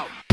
out.